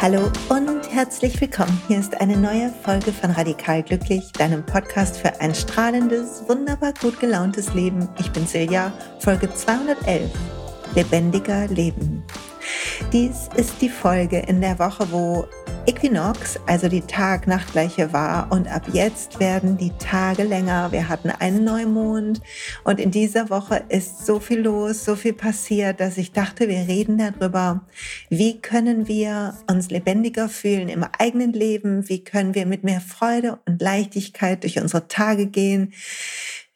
Hallo und herzlich willkommen. Hier ist eine neue Folge von Radikal Glücklich, deinem Podcast für ein strahlendes, wunderbar gut gelauntes Leben. Ich bin Silja, Folge 211. Lebendiger Leben. Dies ist die Folge in der Woche, wo Äquinox, also die Tag-Nacht-Gleiche war. Und ab jetzt werden die Tage länger. Wir hatten einen Neumond. Und in dieser Woche ist so viel los, so viel passiert, dass ich dachte, wir reden darüber, wie können wir uns lebendiger fühlen im eigenen Leben, wie können wir mit mehr Freude und Leichtigkeit durch unsere Tage gehen,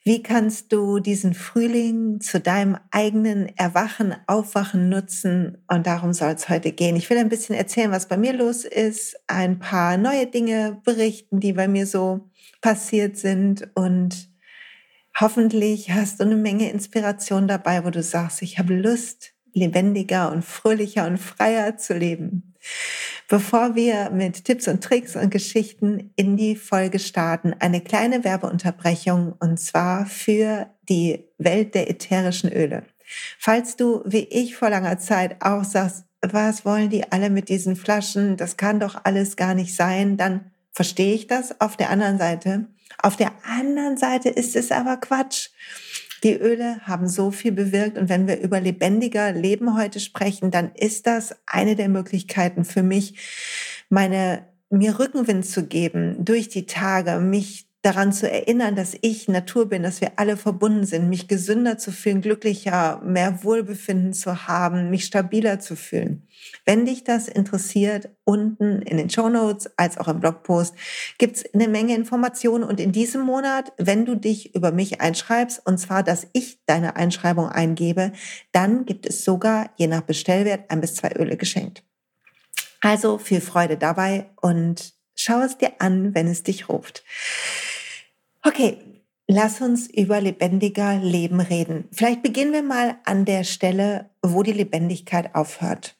wie kannst du diesen Frühling zu deinem eigenen Erwachen, Aufwachen nutzen? Und darum soll es heute gehen. Ich will ein bisschen erzählen, was bei mir los ist, ein paar neue Dinge berichten, die bei mir so passiert sind und hoffentlich hast du eine Menge Inspiration dabei, wo du sagst, ich habe Lust, lebendiger und fröhlicher und freier zu leben. Bevor wir mit Tipps und Tricks und Geschichten in die Folge starten, eine kleine Werbeunterbrechung und zwar für die Welt der ätherischen Öle. Falls du, wie ich vor langer Zeit auch sagst, was wollen die alle mit diesen Flaschen? Das kann doch alles gar nicht sein. Dann verstehe ich das auf der anderen Seite. Auf der anderen Seite ist es aber Quatsch. Die Öle haben so viel bewirkt und wenn wir über lebendiger Leben heute sprechen, dann ist das eine der Möglichkeiten für mich, meine mir Rückenwind zu geben durch die Tage, mich daran zu erinnern, dass ich Natur bin, dass wir alle verbunden sind, mich gesünder zu fühlen, glücklicher, mehr Wohlbefinden zu haben, mich stabiler zu fühlen. Wenn dich das interessiert, unten in den Show Notes als auch im Blogpost gibt's eine Menge Informationen und in diesem Monat, wenn du dich über mich einschreibst, und zwar, dass ich deine Einschreibung eingebe, dann gibt es sogar, je nach Bestellwert, ein bis zwei Öle geschenkt. Also viel Freude dabei und schau es dir an, wenn es dich ruft. Okay, lass uns über lebendiger Leben reden. Vielleicht beginnen wir mal an der Stelle, wo die Lebendigkeit aufhört.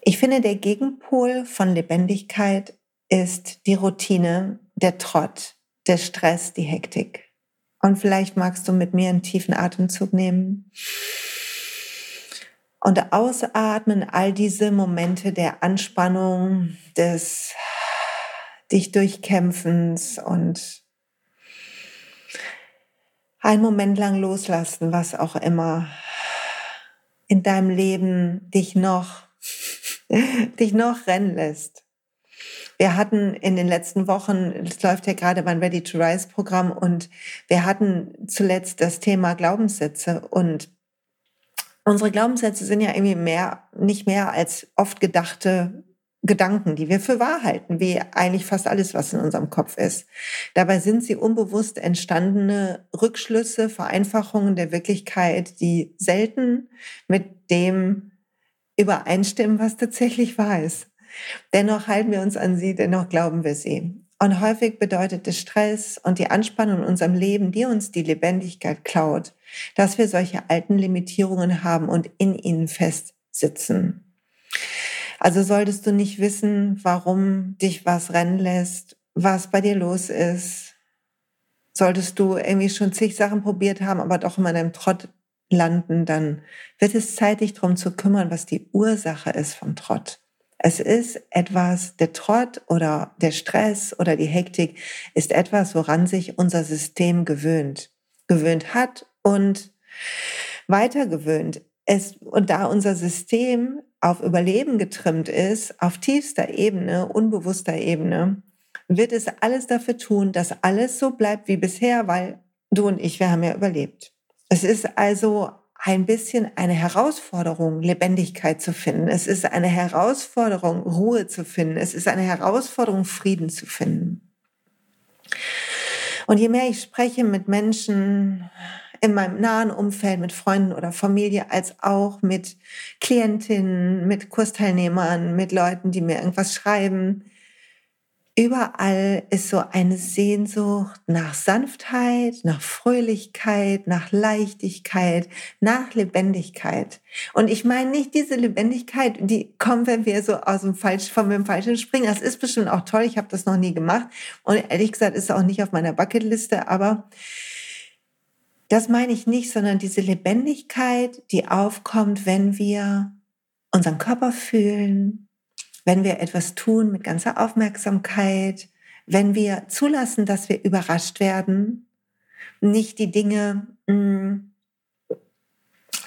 Ich finde, der Gegenpol von Lebendigkeit ist die Routine, der Trott, der Stress, die Hektik. Und vielleicht magst du mit mir einen tiefen Atemzug nehmen und ausatmen all diese Momente der Anspannung, des dich durchkämpfens und einen Moment lang loslassen, was auch immer in deinem Leben dich noch, dich noch rennen lässt. Wir hatten in den letzten Wochen, es läuft ja gerade mein Ready to Rise Programm und wir hatten zuletzt das Thema Glaubenssätze und unsere Glaubenssätze sind ja irgendwie mehr, nicht mehr als oft gedachte Gedanken, die wir für wahr halten, wie eigentlich fast alles, was in unserem Kopf ist. Dabei sind sie unbewusst entstandene Rückschlüsse, Vereinfachungen der Wirklichkeit, die selten mit dem übereinstimmen, was tatsächlich wahr ist. Dennoch halten wir uns an sie, dennoch glauben wir sie. Und häufig bedeutet es Stress und die Anspannung in unserem Leben, die uns die Lebendigkeit klaut, dass wir solche alten Limitierungen haben und in ihnen festsitzen. Also solltest du nicht wissen, warum dich was rennen lässt, was bei dir los ist. Solltest du irgendwie schon zig Sachen probiert haben, aber doch immer in einem Trott landen, dann wird es Zeit, dich darum zu kümmern, was die Ursache ist vom Trott. Es ist etwas, der Trott oder der Stress oder die Hektik ist etwas, woran sich unser System gewöhnt, gewöhnt hat und weiter gewöhnt. Es, und da unser System auf Überleben getrimmt ist, auf tiefster Ebene, unbewusster Ebene, wird es alles dafür tun, dass alles so bleibt wie bisher, weil du und ich, wir haben ja überlebt. Es ist also ein bisschen eine Herausforderung, Lebendigkeit zu finden. Es ist eine Herausforderung, Ruhe zu finden. Es ist eine Herausforderung, Frieden zu finden. Und je mehr ich spreche mit Menschen, in meinem nahen Umfeld mit Freunden oder Familie als auch mit Klientinnen, mit Kursteilnehmern, mit Leuten, die mir irgendwas schreiben, Überall ist so eine Sehnsucht nach Sanftheit, nach Fröhlichkeit, nach Leichtigkeit, nach Lebendigkeit. Und ich meine nicht diese Lebendigkeit, die kommt, wenn wir so aus dem Falsch, von dem Falschen springen. Das ist bestimmt auch toll. Ich habe das noch nie gemacht. Und ehrlich gesagt ist es auch nicht auf meiner Bucketliste. Aber das meine ich nicht, sondern diese Lebendigkeit, die aufkommt, wenn wir unseren Körper fühlen, wenn wir etwas tun mit ganzer Aufmerksamkeit, wenn wir zulassen, dass wir überrascht werden, nicht die Dinge mh, mm,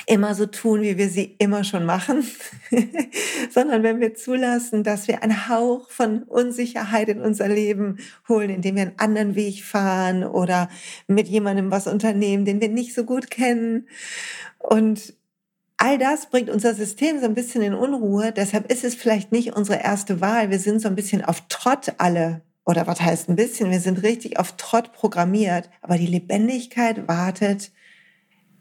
immer so tun, wie wir sie immer schon machen, sondern wenn wir zulassen, dass wir einen Hauch von Unsicherheit in unser Leben holen, indem wir einen anderen Weg fahren oder mit jemandem was unternehmen, den wir nicht so gut kennen und All das bringt unser System so ein bisschen in Unruhe. Deshalb ist es vielleicht nicht unsere erste Wahl. Wir sind so ein bisschen auf Trott alle. Oder was heißt ein bisschen? Wir sind richtig auf Trott programmiert. Aber die Lebendigkeit wartet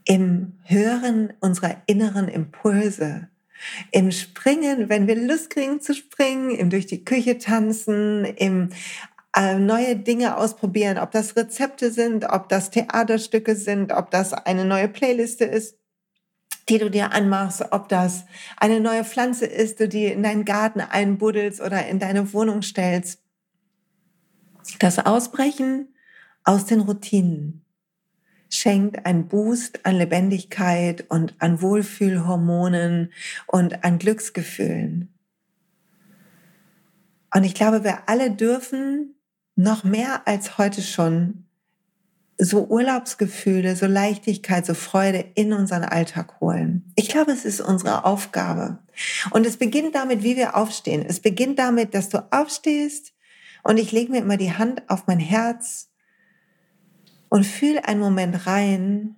im Hören unserer inneren Impulse. Im Springen, wenn wir Lust kriegen zu springen, im durch die Küche tanzen, im äh, neue Dinge ausprobieren, ob das Rezepte sind, ob das Theaterstücke sind, ob das eine neue Playliste ist die du dir anmachst, ob das eine neue Pflanze ist, du die in deinen Garten einbuddelst oder in deine Wohnung stellst. Das Ausbrechen aus den Routinen schenkt einen Boost an Lebendigkeit und an Wohlfühlhormonen und an Glücksgefühlen. Und ich glaube, wir alle dürfen noch mehr als heute schon so Urlaubsgefühle, so Leichtigkeit, so Freude in unseren Alltag holen. Ich glaube, es ist unsere Aufgabe. Und es beginnt damit, wie wir aufstehen. Es beginnt damit, dass du aufstehst und ich lege mir immer die Hand auf mein Herz und fühle einen Moment rein,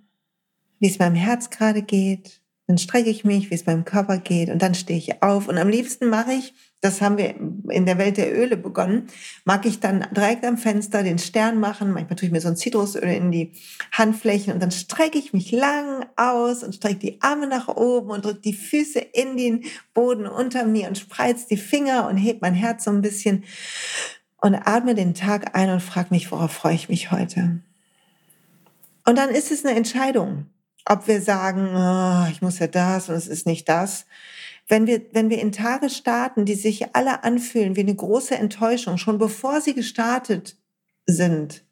wie es meinem Herz gerade geht, dann strecke ich mich, wie es meinem Körper geht und dann stehe ich auf. Und am liebsten mache ich, das haben wir in der Welt der Öle begonnen, mag ich dann direkt am Fenster den Stern machen. Manchmal tue ich mir so ein Zitrusöl in die Handflächen und dann strecke ich mich lang aus und strecke die Arme nach oben und drücke die Füße in den Boden unter mir und spreiz die Finger und heb mein Herz so ein bisschen und atme den Tag ein und frage mich, worauf freue ich mich heute? Und dann ist es eine Entscheidung ob wir sagen, oh, ich muss ja das und es ist nicht das. Wenn wir, wenn wir in Tage starten, die sich alle anfühlen wie eine große Enttäuschung, schon bevor sie gestartet sind,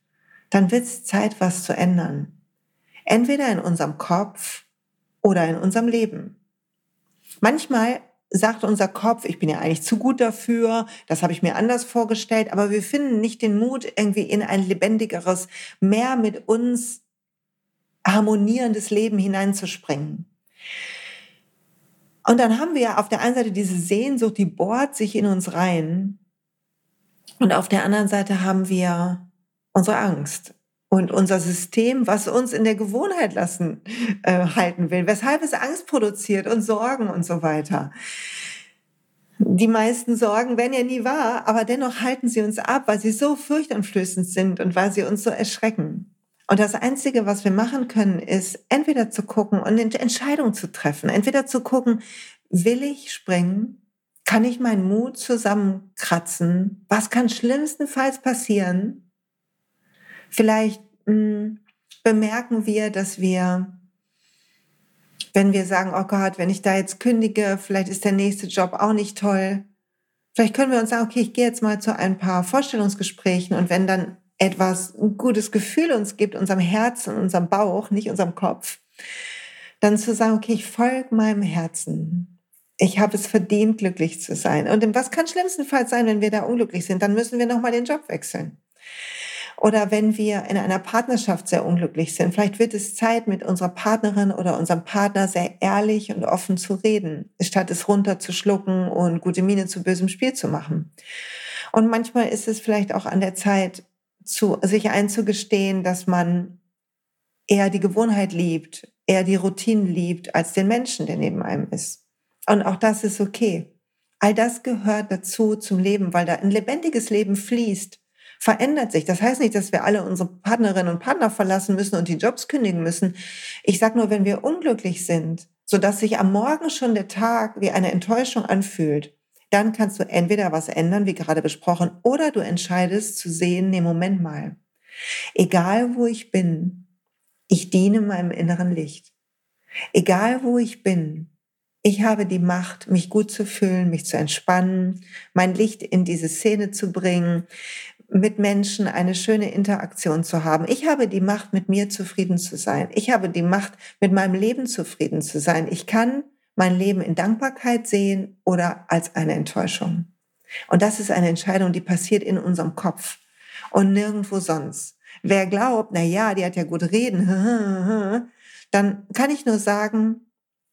dann wird es Zeit, was zu ändern. Entweder in unserem Kopf oder in unserem Leben. Manchmal sagt unser Kopf, ich bin ja eigentlich zu gut dafür, das habe ich mir anders vorgestellt, aber wir finden nicht den Mut, irgendwie in ein lebendigeres, mehr mit uns harmonierendes Leben hineinzuspringen. Und dann haben wir auf der einen Seite diese Sehnsucht, die bohrt sich in uns rein. Und auf der anderen Seite haben wir unsere Angst und unser System, was uns in der Gewohnheit lassen äh, halten will, weshalb es Angst produziert und Sorgen und so weiter. Die meisten Sorgen werden ja nie wahr, aber dennoch halten sie uns ab, weil sie so furchteinflößend sind und weil sie uns so erschrecken. Und das Einzige, was wir machen können, ist entweder zu gucken und eine Entscheidung zu treffen. Entweder zu gucken, will ich springen? Kann ich meinen Mut zusammenkratzen? Was kann schlimmstenfalls passieren? Vielleicht mh, hm, bemerken wir, dass wir, wenn wir sagen, oh Gott, wenn ich da jetzt kündige, vielleicht ist der nächste Job auch nicht toll. Vielleicht können wir uns sagen, okay, ich gehe jetzt mal zu ein paar Vorstellungsgesprächen und wenn dann etwas, ein gutes Gefühl uns gibt, unserem Herzen, unserem Bauch, nicht unserem Kopf, dann zu sagen, okay, ich folge meinem Herzen. Ich habe es verdient, glücklich zu sein. Und was kann schlimmstenfalls sein, wenn wir da unglücklich sind? Dann müssen wir nochmal den Job wechseln. Oder wenn wir in einer Partnerschaft sehr unglücklich sind, vielleicht wird es Zeit, mit unserer Partnerin oder unserem Partner sehr ehrlich und offen zu reden, statt es runterzuschlucken und gute Miene zu bösem Spiel zu machen. Und manchmal ist es vielleicht auch an der Zeit, zu, sich einzugestehen, dass man eher die Gewohnheit liebt, eher die Routinen liebt, als den Menschen, der neben einem ist. Und auch das ist okay. All das gehört dazu zum Leben, weil da ein lebendiges Leben fließt, verändert sich. Das heißt nicht, dass wir alle unsere Partnerinnen und Partner verlassen müssen und die Jobs kündigen müssen. Ich sage nur, wenn wir unglücklich sind, sodass sich am Morgen schon der Tag wie eine Enttäuschung anfühlt, dann kannst du entweder was ändern, wie gerade besprochen, oder du entscheidest zu sehen, nee, Moment mal. Egal wo ich bin, ich diene meinem inneren Licht. Egal wo ich bin, ich habe die Macht, mich gut zu fühlen, mich zu entspannen, mein Licht in diese Szene zu bringen, mit Menschen eine schöne Interaktion zu haben. Ich habe die Macht, mit mir zufrieden zu sein. Ich habe die Macht, mit meinem Leben zufrieden zu sein. Ich kann mein Leben in Dankbarkeit sehen oder als eine Enttäuschung. Und das ist eine Entscheidung, die passiert in unserem Kopf und nirgendwo sonst. Wer glaubt, na ja, die hat ja gut reden, dann kann ich nur sagen,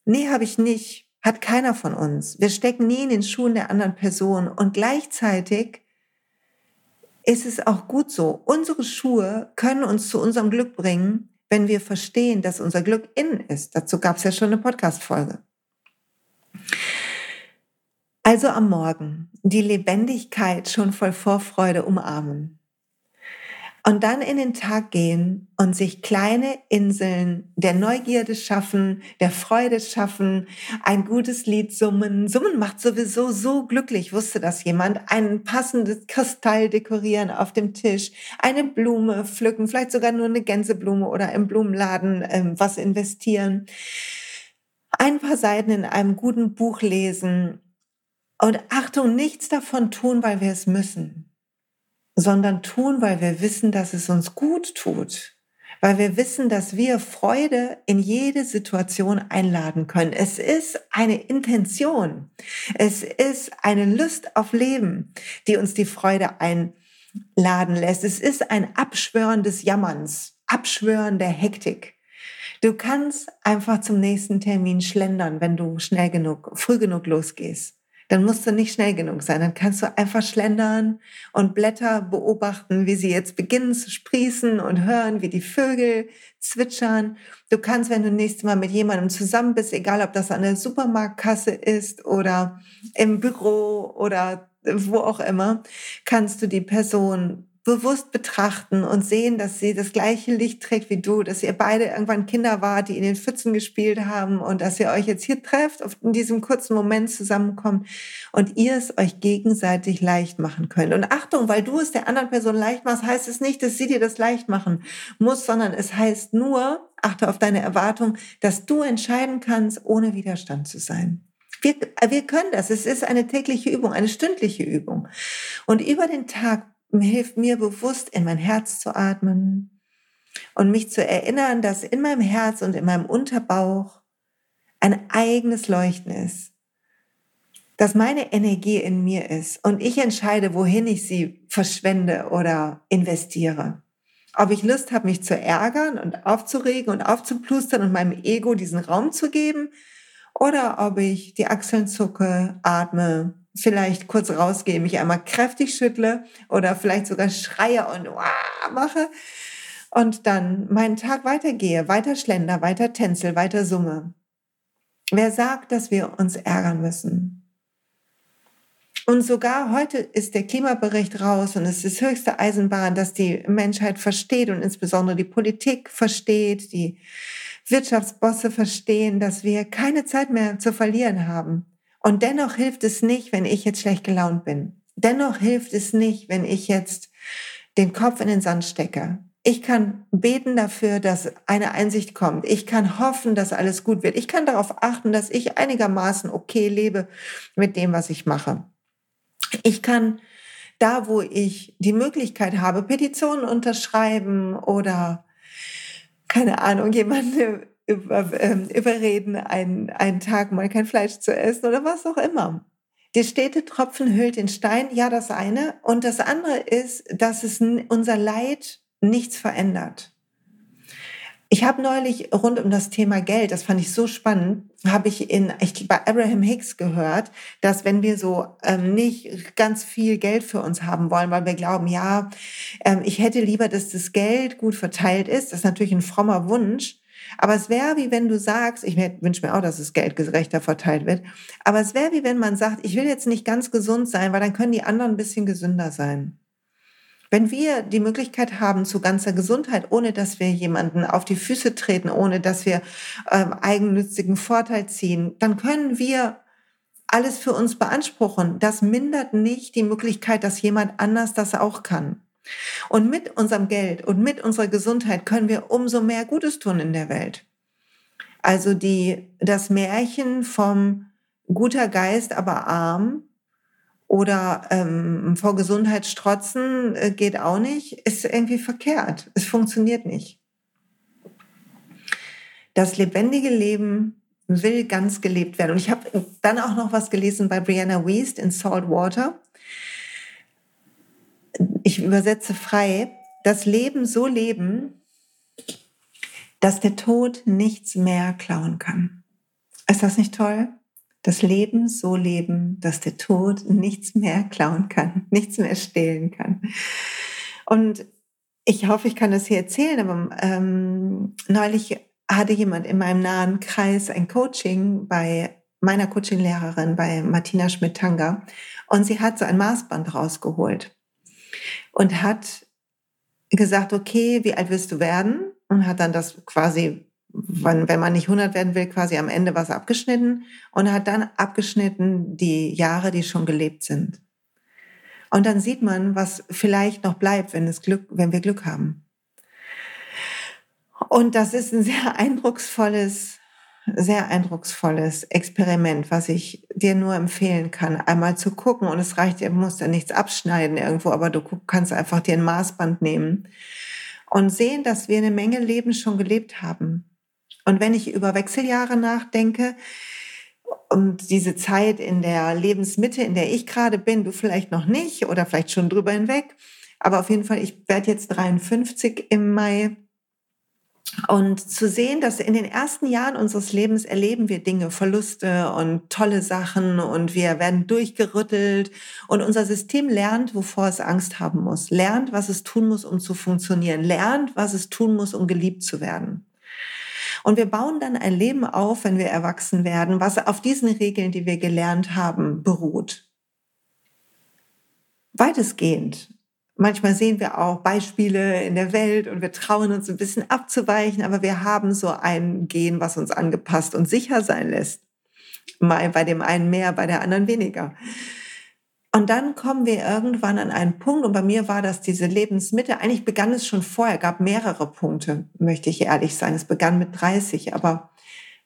nee, habe ich nicht, hat keiner von uns. Wir stecken nie in den Schuhen der anderen Person und gleichzeitig ist es auch gut so. Unsere Schuhe können uns zu unserem Glück bringen, wenn wir verstehen, dass unser Glück innen ist. Dazu gab es ja schon eine Podcast-Folge. Also am Morgen die Lebendigkeit schon voll Vorfreude umarmen. Und dann in den Tag gehen und sich kleine Inseln der Neugierde schaffen, der Freude schaffen, ein gutes Lied summen. Summen macht sowieso so glücklich, wusste das jemand. Ein passendes Kristall dekorieren auf dem Tisch, eine Blume pflücken, vielleicht sogar nur eine Gänseblume oder im Blumenladen ähm, was investieren. Ein paar Seiten in einem guten Buch lesen. Und Achtung, nichts davon tun, weil wir es müssen sondern tun, weil wir wissen, dass es uns gut tut, weil wir wissen, dass wir Freude in jede Situation einladen können. Es ist eine Intention, es ist eine Lust auf Leben, die uns die Freude einladen lässt. Es ist ein Abschwören des Jammerns, Abschwören der Hektik. Du kannst einfach zum nächsten Termin schlendern, wenn du schnell genug, früh genug losgehst dann musst du nicht schnell genug sein. Dann kannst du einfach schlendern und Blätter beobachten, wie sie jetzt beginnen zu sprießen und hören, wie die Vögel zwitschern. Du kannst, wenn du nächstes Mal mit jemandem zusammen bist, egal ob das an der Supermarktkasse ist oder im Büro oder wo auch immer, kannst du die Person bewusst betrachten und sehen, dass sie das gleiche Licht trägt wie du, dass ihr beide irgendwann Kinder wart, die in den Pfützen gespielt haben und dass ihr euch jetzt hier trefft, in diesem kurzen Moment zusammenkommt und ihr es euch gegenseitig leicht machen könnt. Und Achtung, weil du es der anderen Person leicht machst, heißt es nicht, dass sie dir das leicht machen muss, sondern es heißt nur, achte auf deine Erwartung, dass du entscheiden kannst, ohne Widerstand zu sein. Wir, wir können das. Es ist eine tägliche Übung, eine stündliche Übung. Und über den Tag hilft mir bewusst in mein Herz zu atmen und mich zu erinnern, dass in meinem Herz und in meinem Unterbauch ein eigenes Leuchten ist, dass meine Energie in mir ist und ich entscheide, wohin ich sie verschwende oder investiere. Ob ich Lust habe, mich zu ärgern und aufzuregen und aufzuplustern und meinem Ego diesen Raum zu geben oder ob ich die Achseln zucke, atme vielleicht kurz rausgehe, mich einmal kräftig schüttle oder vielleicht sogar schreie und Wah! mache und dann meinen Tag weitergehe, weiter schlender, weiter tänzel, weiter summe. Wer sagt, dass wir uns ärgern müssen? Und sogar heute ist der Klimabericht raus und es ist höchste Eisenbahn, dass die Menschheit versteht und insbesondere die Politik versteht, die Wirtschaftsbosse verstehen, dass wir keine Zeit mehr zu verlieren haben. Und dennoch hilft es nicht, wenn ich jetzt schlecht gelaunt bin. Dennoch hilft es nicht, wenn ich jetzt den Kopf in den Sand stecke. Ich kann beten dafür, dass eine Einsicht kommt. Ich kann hoffen, dass alles gut wird. Ich kann darauf achten, dass ich einigermaßen okay lebe mit dem, was ich mache. Ich kann da, wo ich die Möglichkeit habe, Petitionen unterschreiben oder keine Ahnung, jemanden über, ähm, überreden, einen, einen Tag mal kein Fleisch zu essen oder was auch immer. Der stete Tropfen hüllt den Stein, ja, das eine. Und das andere ist, dass es unser Leid nichts verändert. Ich habe neulich rund um das Thema Geld, das fand ich so spannend, habe ich in ich, bei Abraham Hicks gehört, dass wenn wir so ähm, nicht ganz viel Geld für uns haben wollen, weil wir glauben, ja, ähm, ich hätte lieber, dass das Geld gut verteilt ist, das ist natürlich ein frommer Wunsch, aber es wäre wie wenn du sagst, ich wünsche mir auch, dass das Geld gerechter verteilt wird, aber es wäre wie wenn man sagt, ich will jetzt nicht ganz gesund sein, weil dann können die anderen ein bisschen gesünder sein. Wenn wir die Möglichkeit haben zu ganzer Gesundheit, ohne dass wir jemanden auf die Füße treten, ohne dass wir ähm, eigennützigen Vorteil ziehen, dann können wir alles für uns beanspruchen, das mindert nicht die Möglichkeit, dass jemand anders das auch kann. Und mit unserem Geld und mit unserer Gesundheit können wir umso mehr Gutes tun in der Welt. Also die, das Märchen vom guter Geist, aber arm oder ähm, vor Gesundheit strotzen äh, geht auch nicht, ist irgendwie verkehrt. Es funktioniert nicht. Das lebendige Leben will ganz gelebt werden. Und ich habe dann auch noch was gelesen bei Brianna Wiest in Salt Water. Ich übersetze frei. Das Leben so leben, dass der Tod nichts mehr klauen kann. Ist das nicht toll? Das Leben so leben, dass der Tod nichts mehr klauen kann, nichts mehr stehlen kann. Und ich hoffe, ich kann das hier erzählen, aber ähm, neulich hatte jemand in meinem nahen Kreis ein Coaching bei meiner Coachinglehrerin, bei Martina Schmidt-Tanger. Und sie hat so ein Maßband rausgeholt und hat gesagt, okay, wie alt willst du werden? Und hat dann das quasi, wenn, wenn man nicht 100 werden will, quasi am Ende was abgeschnitten und hat dann abgeschnitten die Jahre, die schon gelebt sind. Und dann sieht man, was vielleicht noch bleibt, wenn es Glück, wenn wir Glück haben. Und das ist ein sehr eindrucksvolles, sehr eindrucksvolles Experiment, was ich dir nur empfehlen kann, einmal zu gucken. Und es reicht, du musst ja nichts abschneiden irgendwo, aber du kannst einfach dir ein Maßband nehmen und sehen, dass wir eine Menge Leben schon gelebt haben. Und wenn ich über Wechseljahre nachdenke, und diese Zeit in der Lebensmitte, in der ich gerade bin, du vielleicht noch nicht oder vielleicht schon drüber hinweg, aber auf jeden Fall, ich werde jetzt 53 im Mai und zu sehen, dass in den ersten Jahren unseres Lebens erleben wir Dinge, Verluste und tolle Sachen und wir werden durchgerüttelt und unser System lernt, wovor es Angst haben muss, lernt, was es tun muss, um zu funktionieren, lernt, was es tun muss, um geliebt zu werden. Und wir bauen dann ein Leben auf, wenn wir erwachsen werden, was auf diesen Regeln, die wir gelernt haben, beruht. Weitestgehend. Manchmal sehen wir auch Beispiele in der Welt und wir trauen uns ein bisschen abzuweichen, aber wir haben so ein Gen, was uns angepasst und sicher sein lässt. Mal bei dem einen mehr, bei der anderen weniger. Und dann kommen wir irgendwann an einen Punkt, und bei mir war das diese Lebensmitte. Eigentlich begann es schon vorher, gab mehrere Punkte, möchte ich ehrlich sein. Es begann mit 30, aber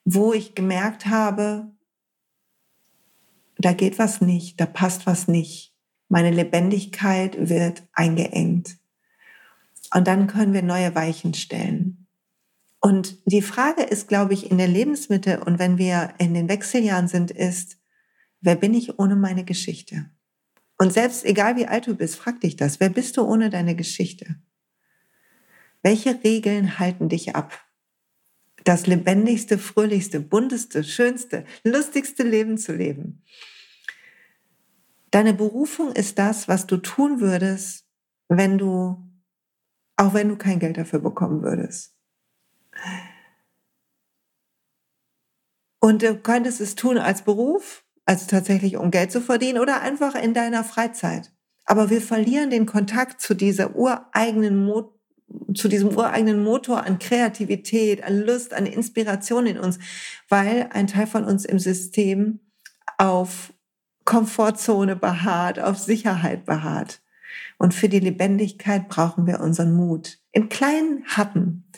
wo ich gemerkt habe, da geht was nicht, da passt was nicht meine Lebendigkeit wird eingeengt. Und dann können wir neue Weichen stellen. Und die Frage ist, glaube ich, in der Lebensmitte und wenn wir in den Wechseljahren sind, ist, wer bin ich ohne meine Geschichte? Und selbst egal wie alt du bist, frag dich das, wer bist du ohne deine Geschichte? Welche Regeln halten dich ab? Das lebendigste, fröhlichste, bunteste, schönste, lustigste Leben zu leben. Deine Berufung ist das, was du tun würdest, wenn du, auch wenn du kein Geld dafür bekommen würdest. Und du könntest es tun als Beruf, also tatsächlich um Geld zu verdienen oder einfach in deiner Freizeit. Aber wir verlieren den Kontakt zu dieser ureigenen Mo zu diesem ureigenen Motor an Kreativität, an Lust, an Inspiration in uns, weil ein Teil von uns im System auf Komfortzone beharrt, auf Sicherheit beharrt. Und für die Lebendigkeit brauchen wir unseren Mut. In kleinen Happen,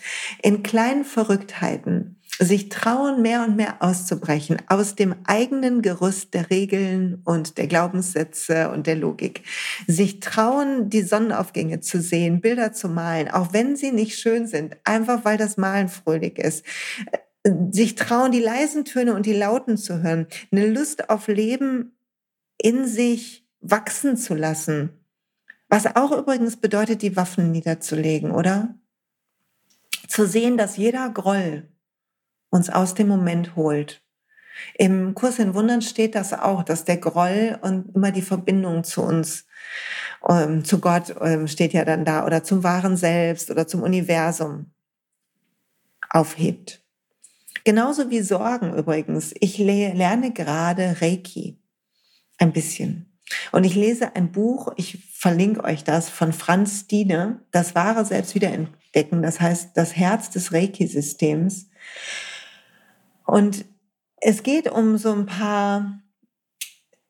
in kleinen Verrücktheiten, sich trauen, mehr und mehr auszubrechen aus dem eigenen Gerüst der Regeln und der Glaubenssätze und der Logik. Sich trauen, die Sonnenaufgänge zu sehen, Bilder zu malen, auch wenn sie nicht schön sind, einfach weil das Malen fröhlich ist sich trauen, die leisen Töne und die lauten zu hören, eine Lust auf Leben in sich wachsen zu lassen. Was auch übrigens bedeutet, die Waffen niederzulegen, oder? Zu sehen, dass jeder Groll uns aus dem Moment holt. Im Kurs in Wundern steht das auch, dass der Groll und immer die Verbindung zu uns, ähm, zu Gott ähm, steht ja dann da, oder zum wahren Selbst oder zum Universum aufhebt. Genauso wie Sorgen übrigens. Ich lerne gerade Reiki ein bisschen. Und ich lese ein Buch, ich verlinke euch das, von Franz Diene, das wahre Selbst wiederentdecken, das heißt das Herz des Reiki-Systems. Und es geht um so ein paar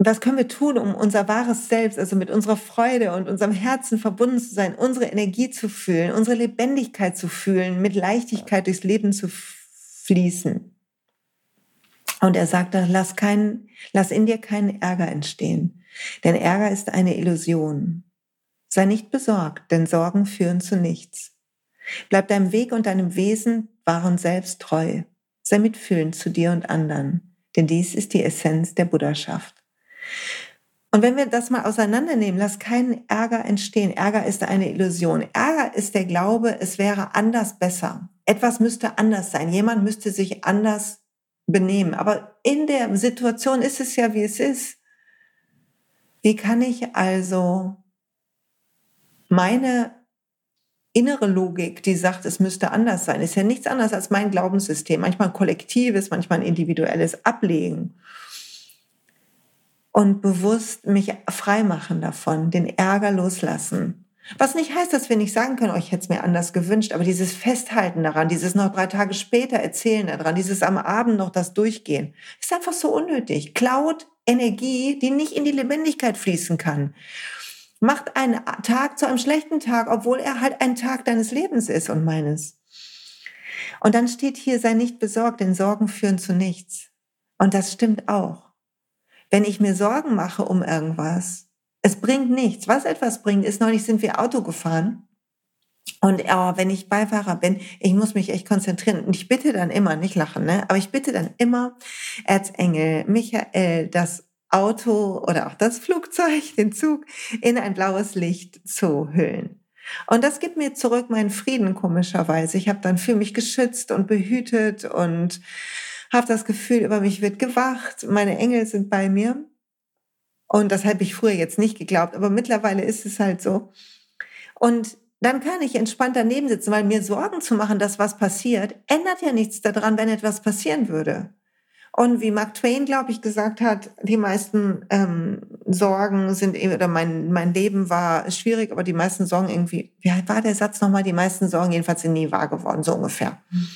was können wir tun, um unser wahres Selbst, also mit unserer Freude und unserem Herzen verbunden zu sein, unsere Energie zu fühlen, unsere Lebendigkeit zu fühlen, mit Leichtigkeit durchs Leben zu fließen? Und er sagte, lass, keinen, lass in dir keinen Ärger entstehen, denn Ärger ist eine Illusion. Sei nicht besorgt, denn Sorgen führen zu nichts. Bleib deinem Weg und deinem Wesen wahren Selbst treu. Sei mitfühlend zu dir und anderen, denn dies ist die Essenz der Buddhaschaft. Und wenn wir das mal auseinandernehmen, lass keinen Ärger entstehen. Ärger ist eine Illusion. Ärger ist der Glaube, es wäre anders besser. Etwas müsste anders sein. Jemand müsste sich anders benehmen. Aber in der Situation ist es ja, wie es ist. Wie kann ich also meine innere Logik, die sagt, es müsste anders sein, ist ja nichts anderes als mein Glaubenssystem. Manchmal ein kollektives, manchmal ein individuelles Ablegen und bewusst mich frei machen davon, den Ärger loslassen. Was nicht heißt, dass wir nicht sagen können, oh, ich hätte es mir anders gewünscht, aber dieses Festhalten daran, dieses noch drei Tage später erzählen daran, dieses am Abend noch das Durchgehen, ist einfach so unnötig. Klaut Energie, die nicht in die Lebendigkeit fließen kann. Macht einen Tag zu einem schlechten Tag, obwohl er halt ein Tag deines Lebens ist und meines. Und dann steht hier, sei nicht besorgt, denn Sorgen führen zu nichts. Und das stimmt auch wenn ich mir Sorgen mache um irgendwas, es bringt nichts. Was etwas bringt, ist, neulich sind wir Auto gefahren. Und oh, wenn ich Beifahrer bin, ich muss mich echt konzentrieren. Und ich bitte dann immer, nicht lachen, ne? aber ich bitte dann immer Erzengel, Michael, das Auto oder auch das Flugzeug, den Zug in ein blaues Licht zu hüllen. Und das gibt mir zurück meinen Frieden komischerweise. Ich habe dann für mich geschützt und behütet und habe das Gefühl, über mich wird gewacht, meine Engel sind bei mir. Und das habe ich früher jetzt nicht geglaubt, aber mittlerweile ist es halt so. Und dann kann ich entspannt daneben sitzen, weil mir Sorgen zu machen, dass was passiert, ändert ja nichts daran, wenn etwas passieren würde. Und wie Mark Twain, glaube ich, gesagt hat, die meisten ähm, Sorgen sind, oder mein, mein Leben war schwierig, aber die meisten Sorgen irgendwie, wie war der Satz nochmal? Die meisten Sorgen jedenfalls sind nie wahr geworden, so ungefähr. Mhm.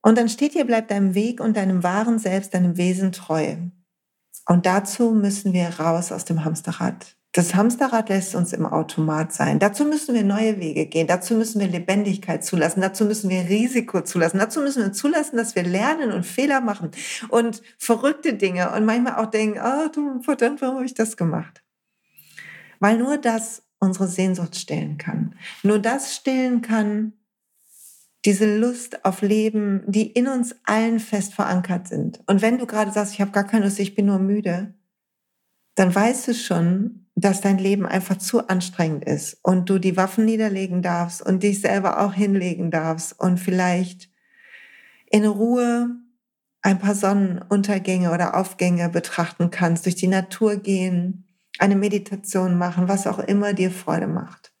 Und dann steht hier, bleib deinem Weg und deinem wahren Selbst, deinem Wesen treu. Und dazu müssen wir raus aus dem Hamsterrad. Das Hamsterrad lässt uns im Automat sein. Dazu müssen wir neue Wege gehen. Dazu müssen wir Lebendigkeit zulassen. Dazu müssen wir Risiko zulassen. Dazu müssen wir zulassen, dass wir lernen und Fehler machen und verrückte Dinge und manchmal auch denken, oh, du verdammt, warum habe ich das gemacht? Weil nur das unsere Sehnsucht stillen kann. Nur das stillen kann, diese Lust auf Leben, die in uns allen fest verankert sind. Und wenn du gerade sagst, ich habe gar keine Lust, ich bin nur müde, dann weißt du schon, dass dein Leben einfach zu anstrengend ist und du die Waffen niederlegen darfst und dich selber auch hinlegen darfst und vielleicht in Ruhe ein paar Sonnenuntergänge oder Aufgänge betrachten kannst, durch die Natur gehen, eine Meditation machen, was auch immer dir Freude macht.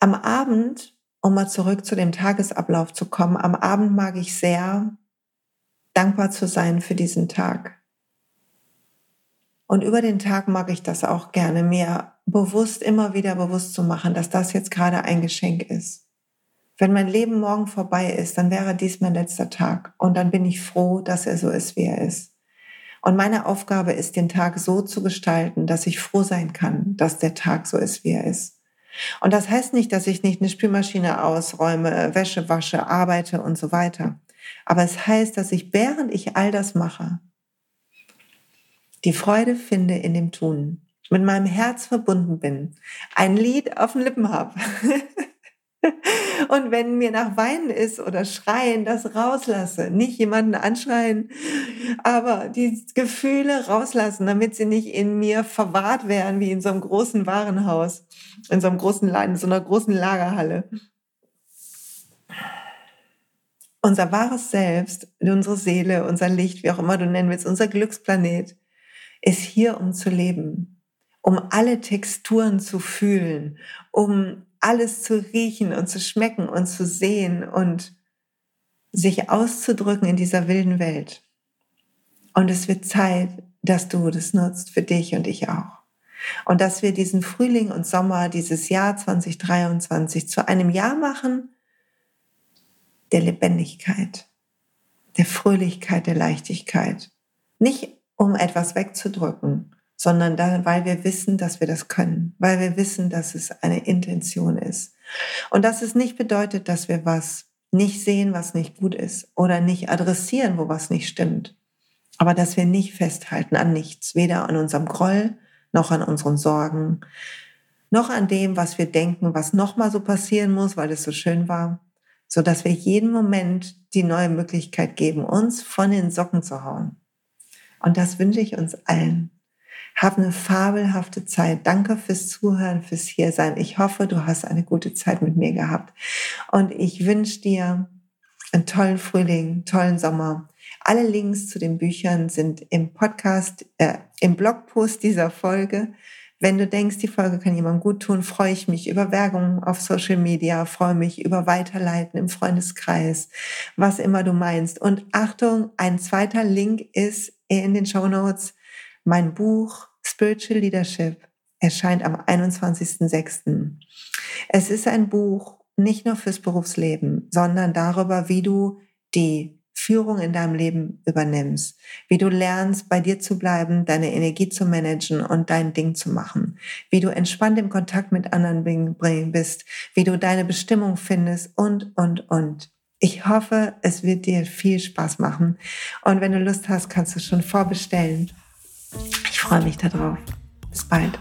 Am Abend, um mal zurück zu dem Tagesablauf zu kommen, am Abend mag ich sehr dankbar zu sein für diesen Tag. Und über den Tag mag ich das auch gerne, mir bewusst, immer wieder bewusst zu machen, dass das jetzt gerade ein Geschenk ist. Wenn mein Leben morgen vorbei ist, dann wäre dies mein letzter Tag. Und dann bin ich froh, dass er so ist, wie er ist. Und meine Aufgabe ist, den Tag so zu gestalten, dass ich froh sein kann, dass der Tag so ist, wie er ist. Und das heißt nicht, dass ich nicht eine Spülmaschine ausräume, Wäsche wasche, arbeite und so weiter. Aber es heißt, dass ich, während ich all das mache, die Freude finde in dem Tun, mit meinem Herz verbunden bin, ein Lied auf den Lippen habe Und wenn mir nach Weinen ist oder Schreien, das rauslasse. Nicht jemanden anschreien, aber die Gefühle rauslassen, damit sie nicht in mir verwahrt werden, wie in so einem großen Warenhaus, in so einem großen Laden, in so einer großen Lagerhalle. Unser wahres Selbst, unsere Seele, unser Licht, wie auch immer du nennen willst, unser Glücksplanet, ist hier, um zu leben, um alle Texturen zu fühlen, um alles zu riechen und zu schmecken und zu sehen und sich auszudrücken in dieser wilden Welt. Und es wird Zeit, dass du das nutzt für dich und ich auch. Und dass wir diesen Frühling und Sommer, dieses Jahr 2023 zu einem Jahr machen der Lebendigkeit, der Fröhlichkeit, der Leichtigkeit. Nicht um etwas wegzudrücken, sondern dann, weil wir wissen, dass wir das können, weil wir wissen, dass es eine Intention ist. Und dass es nicht bedeutet, dass wir was nicht sehen, was nicht gut ist oder nicht adressieren, wo was nicht stimmt. Aber dass wir nicht festhalten an nichts, weder an unserem Groll noch an unseren Sorgen, noch an dem, was wir denken, was nochmal so passieren muss, weil es so schön war, so dass wir jeden Moment die neue Möglichkeit geben, uns von den Socken zu hauen. Und das wünsche ich uns allen. Hab eine fabelhafte Zeit. Danke fürs Zuhören, fürs Hiersein. Ich hoffe, du hast eine gute Zeit mit mir gehabt. Und ich wünsche dir einen tollen Frühling, tollen Sommer. Alle Links zu den Büchern sind im Podcast, äh, im Blogpost dieser Folge. Wenn du denkst, die Folge kann jemand gut tun, freue ich mich über Werbung auf Social Media, freue mich über Weiterleiten im Freundeskreis, was immer du meinst. Und Achtung, ein zweiter Link ist in den Show Notes mein Buch Spiritual Leadership erscheint am 21.06. Es ist ein Buch nicht nur fürs Berufsleben, sondern darüber, wie du die Führung in deinem Leben übernimmst, wie du lernst, bei dir zu bleiben, deine Energie zu managen und dein Ding zu machen, wie du entspannt im Kontakt mit anderen bist, wie du deine Bestimmung findest und, und, und. Ich hoffe, es wird dir viel Spaß machen. Und wenn du Lust hast, kannst du schon vorbestellen. Ich freue mich darauf. Bis bald.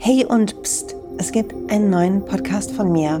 Hey und pst, es gibt einen neuen Podcast von mir